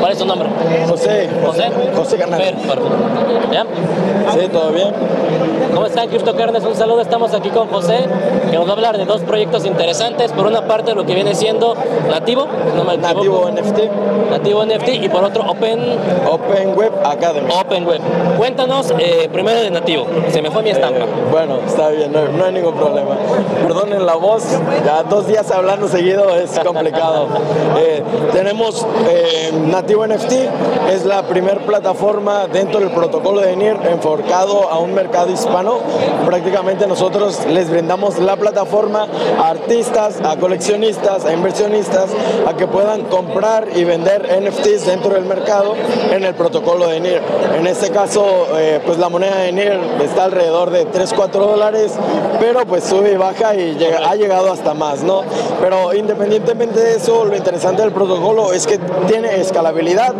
¿Cuál es tu nombre? José. José. José perfecto. ¿Ya? Sí, todo bien. ¿Cómo están, CryptoCarnes? Un saludo. Estamos aquí con José, que nos va a hablar de dos proyectos interesantes. Por una parte, lo que viene siendo Nativo, no me Nativo. NFT, Nativo NFT, y por otro, Open, Open Web Academy. Open Web. Cuéntanos eh, primero de Nativo. Se me fue mi estampa. Eh, bueno, está bien, no, no hay ningún problema. Perdonen la voz, ya dos días hablando seguido es complicado. Eh, tenemos eh, Nativo NFT, es la primera plataforma dentro del protocolo de NIR enfocado a un mercado hispano. Prácticamente nosotros les brindamos la plataforma a artistas, a coleccionistas, a inversionistas, a que puedan comprar y vender NFTs dentro del mercado en el protocolo de NIR. En este caso, eh, pues la moneda de NIR está alrededor de 3, 4 dólares, pero pues sube y baja y llega- ha llegado hasta más, ¿no? Pero independientemente de eso, lo interesante del protocolo es que tiene escalabilidad,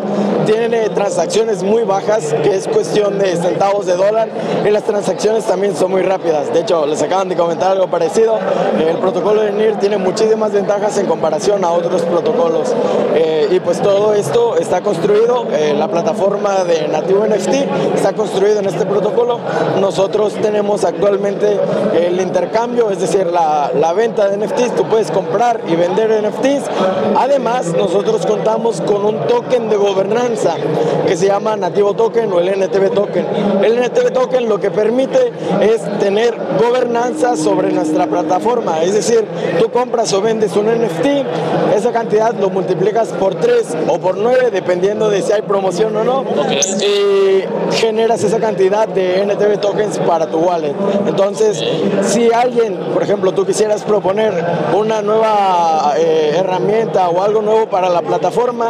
tiene transacciones muy bajas, que es cuestión de centavos de dólar, y las transacciones también son muy rápidas. De hecho, les acaban de comentar algo parecido. El protocolo de NIR tiene muchísimas ventajas en comparación a otros protocolos. Eh, y pues todo esto está construido, eh, la plataforma de Nativo NFT está construido en este protocolo. Nosotros tenemos actualmente el intercambio, es decir, la, la venta de NFTs, tú puedes comprar y vender NFTs. Además, nosotros contamos con un token de gobernanza que se llama Nativo Token o el NTV Token. El NTV Token lo que permite es tener gobernanza sobre nuestra plataforma, es decir, tú compras o vendes un NFT, esa cantidad lo multiplicas por 3 o por 9, dependiendo de si hay promoción o no, y generas esa cantidad de NTV tokens para tu wallet. Entonces, si alguien, por ejemplo, tú quisieras proponer una nueva eh, herramienta o algo nuevo para la plataforma,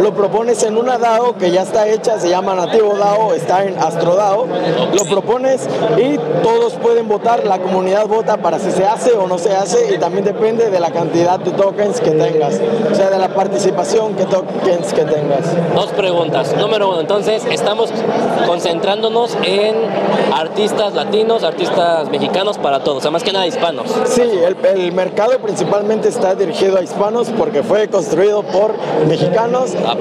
lo propones en una DAO que ya está hecha, se llama Nativo DAO, está en AstroDAO, lo propones y todos pueden votar, la comunidad vota para si se hace o no se hace y también depende de la cantidad de tokens que tengas, o sea, de la participación que tokens que tengas. Dos preguntas. Número uno, entonces estamos concentrándonos en artistas latinos, artistas mexicanos para todos, o sea, más que nada hispanos. Sí, el, el mercado principalmente está dirigido a hispanos porque fue construido por mexicanos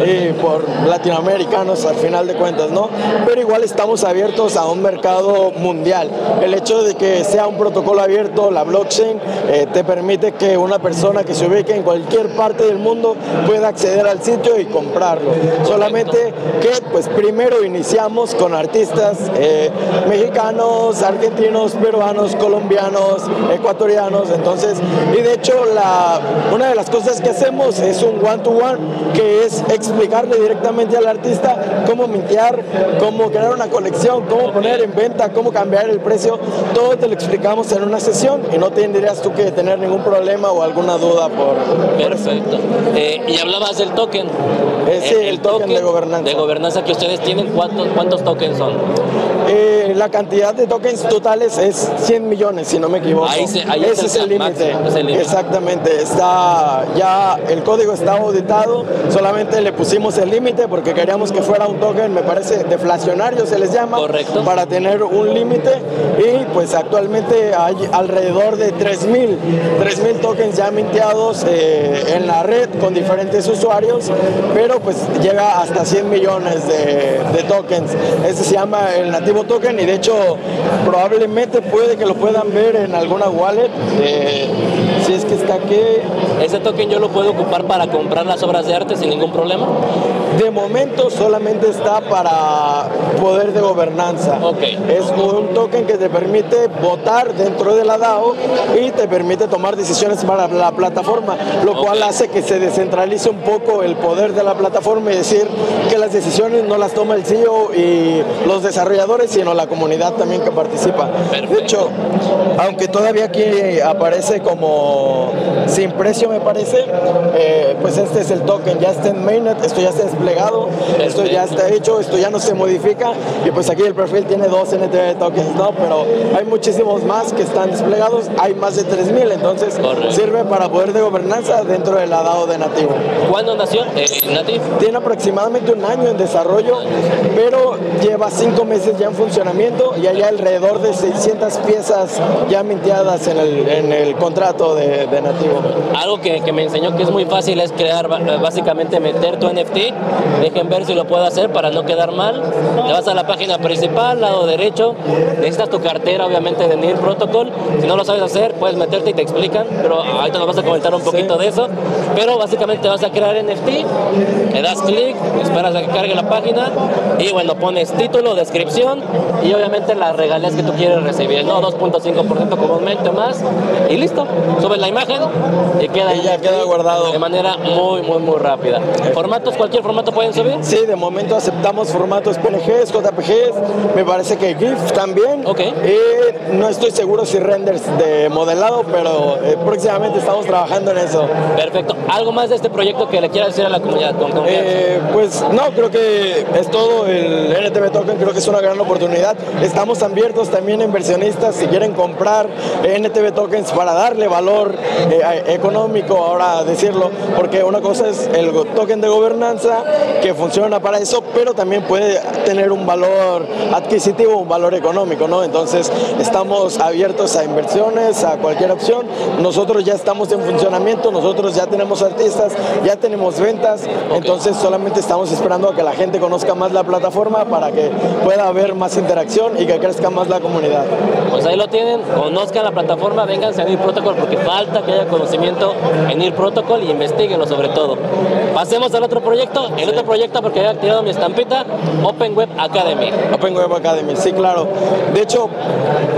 Y por latinoamericanos al final de cuentas, ¿no? Pero igual estamos abiertos a un mercado mundial. El hecho de que sea un protocolo abierto, la blockchain, eh, te permite que una persona que se ubique en cualquier parte del mundo pueda acceder al sitio y comprarlo. Solamente que pues primero iniciamos con artistas eh, mexicanos, argentinos, peruanos, colombianos, ecuatorianos, entonces, y de hecho la, una de las cosas que hacemos es un one-to-one, que es explicarle directamente al artista cómo mintear, cómo crear una colección, cómo poner en venta, cómo cambiar el precio, todo te lo explicamos en una sesión y no tendrías tú que tener ningún problema o alguna duda por... Perfecto. Eh, y hablabas del token. Eh, sí, el token de gobernanza. De gobernanza que ustedes tienen, ¿cuántos, cuántos tokens son? Eh, la cantidad de tokens totales es 100 millones, si no me equivoco. Ahí se- ahí Ese es límite. el límite. Exactamente. Está ya el código está auditado. Solamente le pusimos el límite porque queríamos que fuera un token, me parece deflacionario se les llama, Correcto. para tener un límite y pues actualmente hay alrededor de 3000 3000 tokens ya minteados eh, en la red con diferentes usuarios, pero pues llega hasta 100 millones de, de tokens. Ese se llama el nativo token y de hecho probablemente puede que lo puedan ver en alguna wallet. eh, si es que está aquí. ¿Ese token yo lo puedo ocupar para comprar las obras de arte sin ningún problema? De momento solamente está para poder de gobernanza. Ok. Es un token que te permite votar dentro de la DAO y te permite tomar decisiones para la plataforma, lo cual Ok. hace que se descentralice un poco el poder de la plataforma y decir que las decisiones no las toma el CEO y los desarrolladores, sino la comunidad también que participa. Perfecto. De hecho, aunque todavía aquí aparece como sin precio, me parece, eh, pues este es el token, ya está en mainnet, esto ya está desplegado, esto ya está hecho, esto ya no se modifica y pues aquí el perfil tiene dos NTV tokens, ¿no? Pero hay muchísimos más que están desplegados, hay más de 3.000, entonces sirve para poder de gobernanza dentro del DAO de Nativo. ¿Cuándo nació eh, Nativo? Tiene aproximadamente un año en desarrollo, pero lleva cinco meses ya en funcionamiento y hay alrededor de 600 piezas ya minteadas en el, en el contrato de, de Nativo. Algo que, que, me enseñó que es muy fácil es crear, básicamente meter tu NFT, dejen ver si lo puedo hacer para no quedar mal, te vas a la página principal, lado derecho, necesitas tu cartera obviamente de NIR Protocol, si no lo sabes hacer puedes meterte y te explican, pero ahorita nos vas a comentar un poquito de eso, pero básicamente vas a crear NFT, le das clic, esperas a que cargue la página y bueno, pones título, descripción y obviamente las regalías que tú quieres recibir, ¿no? 2.5% comúnmente más y listo, subes la imagen y queda, y ya queda guardado. de manera muy, muy, muy rápida. ¿Formatos, cualquier formato pueden subir? Sí, de momento aceptamos formatos PNGs, JPGs, me parece que GIF también. Ok. Y no estoy seguro si renders de modelado, pero eh, próximamente estamos trabajando en eso. Perfecto. ¿Algo más de este proyecto que le quieras decir a la comunidad? Con eh, pues no, creo que es todo. El NTV Token creo que es una gran oportunidad. Estamos abiertos también a inversionistas si quieren comprar NTV Tokens para darle valor eh, económico, ahora decirlo, porque una cosa es el token de gobernanza que funciona para eso, pero también puede tener un valor adquisitivo, un valor económico, ¿no? Entonces estamos abiertos a inversiones, a cualquier opción. Nosotros ya estamos en funcionamiento, nosotros ya tenemos artistas, ya tenemos ventas, entonces solamente estamos esperando a que la gente conozca más la plataforma para que pueda haber más interacción y que crezca más la comunidad. Pues ahí lo tienen, conozcan la plataforma, vénganse a NIR Protocol porque falta que haya conocimiento en NIR Protocol y investiguenlo sobre todo. Pasemos al otro proyecto, el otro proyecto porque he activado mi estampita, Open Web Academy. Open Web Academy, sí, claro. De hecho,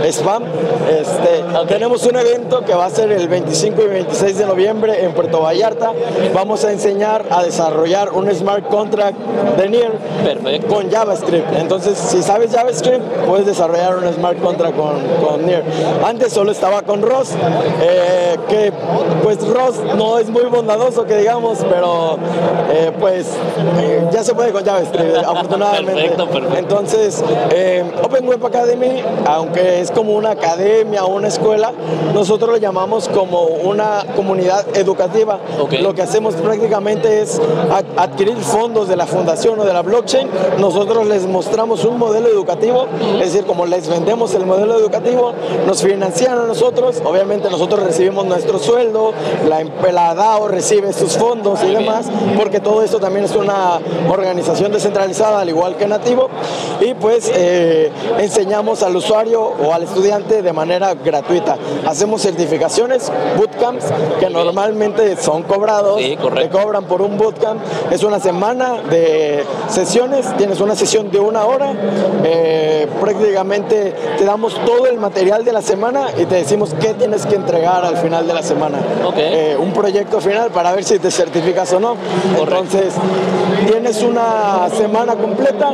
spam, este, tenemos un evento que va a ser el 25 y 26 de noviembre en Puerto Vallarta. Vamos a enseñar a desarrollar un smart contract de NIR Perfecto. con JavaScript. Entonces, si sabes JavaScript, puedes desarrollar un smart contract con, con NIR. Antes solo estaba con ROS, eh, que pues ROS no es muy bondadoso que digamos, pero eh, pues eh, ya se puede con JavaScript, afortunadamente. Perfecto, perfecto. Entonces, Open Web Academy, aunque es como una academia o una escuela, nosotros lo llamamos como una comunidad educativa. Okay. Lo que hacemos prácticamente es adquirir fondos de la fundación o de la blockchain, nosotros les mostramos un modelo educativo, es decir, como les vendemos el modelo educativo, nos financian a nosotros, obviamente nosotros recibimos nuestro sueldo, la, la DAO recibe sus fondos y demás, porque todo esto también es una organización descentralizada, al igual que Nativo, y pues eh, enseñamos al usuario o al estudiante de manera gratuita. Hacemos certificaciones, bootcamps, que normalmente son cobrados, Sí, te cobran por un bootcamp, es una semana de sesiones, tienes una sesión de una hora, eh, prácticamente te damos todo el material de la semana y te decimos qué tienes que entregar al final de la semana. Ok. Eh, un proyecto final para ver si te certificas o no. Entonces, tienes una semana completa,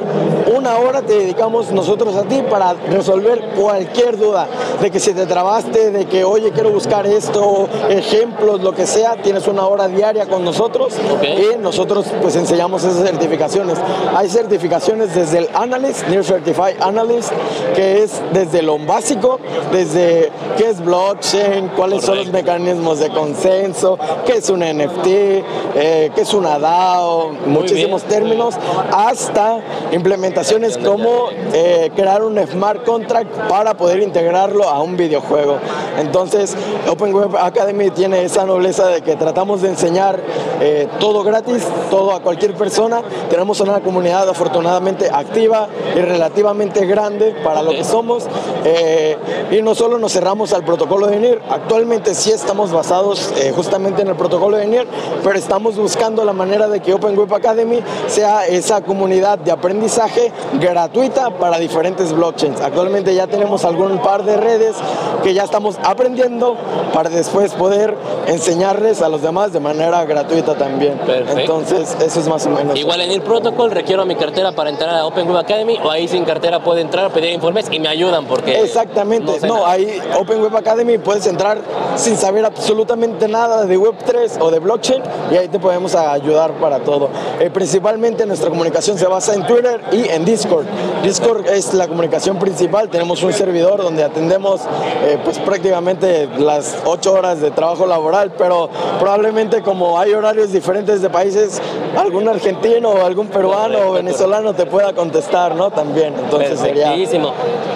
una hora te dedicamos nosotros a ti para resolver cualquier duda, de que si te trabaste, de que oye quiero buscar esto, ejemplos, lo que sea, tienes una hora diaria con nosotros y nosotros pues enseñamos esas certificaciones. Hay certificaciones desde el Analyst, Near Certified Analyst, que es desde lo básico, desde qué es blockchain, cuáles son los mecanismos de consenso, qué es un NFT, eh, es una DAO, muchísimos bien. términos, hasta implementaciones como eh, crear un smart contract para poder integrarlo a un videojuego. Entonces, Open Web Academy tiene esa nobleza de que tratamos de enseñar eh, todo gratis, todo a cualquier persona. Tenemos una comunidad afortunadamente activa y relativamente grande para lo que somos. Eh, y no solo nos cerramos al protocolo de NIR, actualmente sí estamos basados eh, justamente en el protocolo de NIR, pero estamos buscando la manera de que Open Web Academy sea esa comunidad de aprendizaje gratuita para diferentes blockchains. Actualmente ya tenemos algún par de redes que ya estamos aprendiendo para después poder enseñarles a los demás de manera gratuita también. Perfecto. Entonces, eso es más o menos. Igual en el protocol requiero mi cartera para entrar a Open Web Academy o ahí sin cartera puedo entrar, pedir informes y me ayudan porque... Exactamente, no sé no, ahí Open Web Academy puedes entrar sin saber absolutamente nada de Web3 o de blockchain y ahí te podemos a ayudar para todo. Eh, principalmente nuestra comunicación se basa en Twitter y en Discord. Discord es la comunicación principal, tenemos un servidor donde atendemos eh, pues prácticamente las ocho horas de trabajo laboral, pero probablemente como hay horarios diferentes de países, algún argentino o algún peruano o venezolano te pueda contestar, ¿no? También, entonces sería...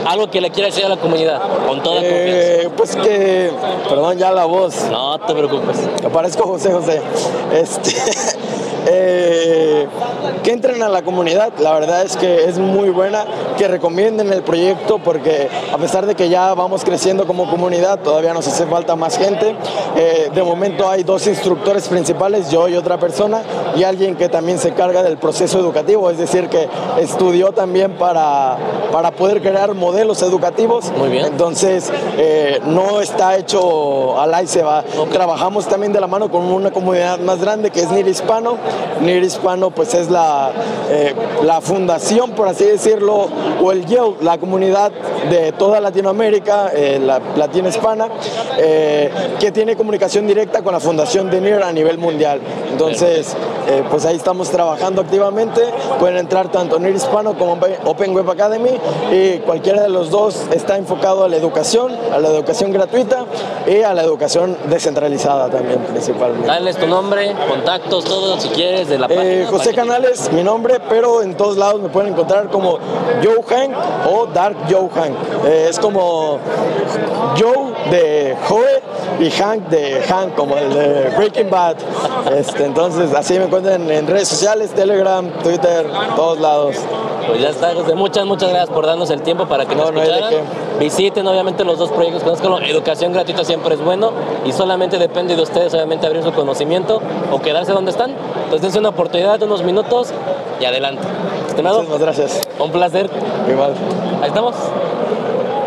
Algo que le quiera decir a la comunidad, con toda eh, confianza. Pues que, perdón ya la voz. No te preocupes. Me parezco José José. Este, eh, que entren a la comunidad, la verdad es que es muy buena, que recomienden el proyecto porque a pesar de que ya vamos creciendo como comunidad, todavía nos hace falta más gente. Eh, de momento hay dos instructores principales, yo y otra persona, y alguien que también se carga del proceso educativo, es decir, que estudió también para, para poder crear modelos educativos. Muy bien. Entonces, eh, no está hecho al ahí se va. Trabajamos también de la mano con una comunidad más grande que es NIR Hispano. NIR Hispano pues es la, eh, la fundación, por así decirlo, o el YEU, la comunidad de toda Latinoamérica, eh, la latina hispana, eh, que tiene comunicación directa con la fundación de NIR a nivel mundial. Entonces, pues ahí estamos trabajando activamente. Pueden entrar tanto NIR Hispano como Open Web Academy y cualquiera de los dos está enfocado a la educación, a la educación gratuita y a la educación descentralizada también principalmente. Dales tu nombre, contactos, todo si quieres de la página. Eh, José Canales, mi nombre, pero en todos lados me pueden encontrar como Joe Hank o Dark Joe Hank. Eh, es como Joe de Joe y Hank de Hank, como el de Breaking Bad. Este, entonces, así me encuentran en redes sociales, Telegram, Twitter, todos lados. Pues ya está, José. Muchas, muchas gracias por darnos el tiempo para que nos No, no de escucharan. Visiten obviamente los dos proyectos, conozcanlo. Educación gratuita siempre es bueno y solamente depende de ustedes obviamente abrir su conocimiento o quedarse donde están. Entonces dense una oportunidad de unos minutos y adelante. Estimado, Muchísimas gracias. un placer. Igual. Ahí estamos.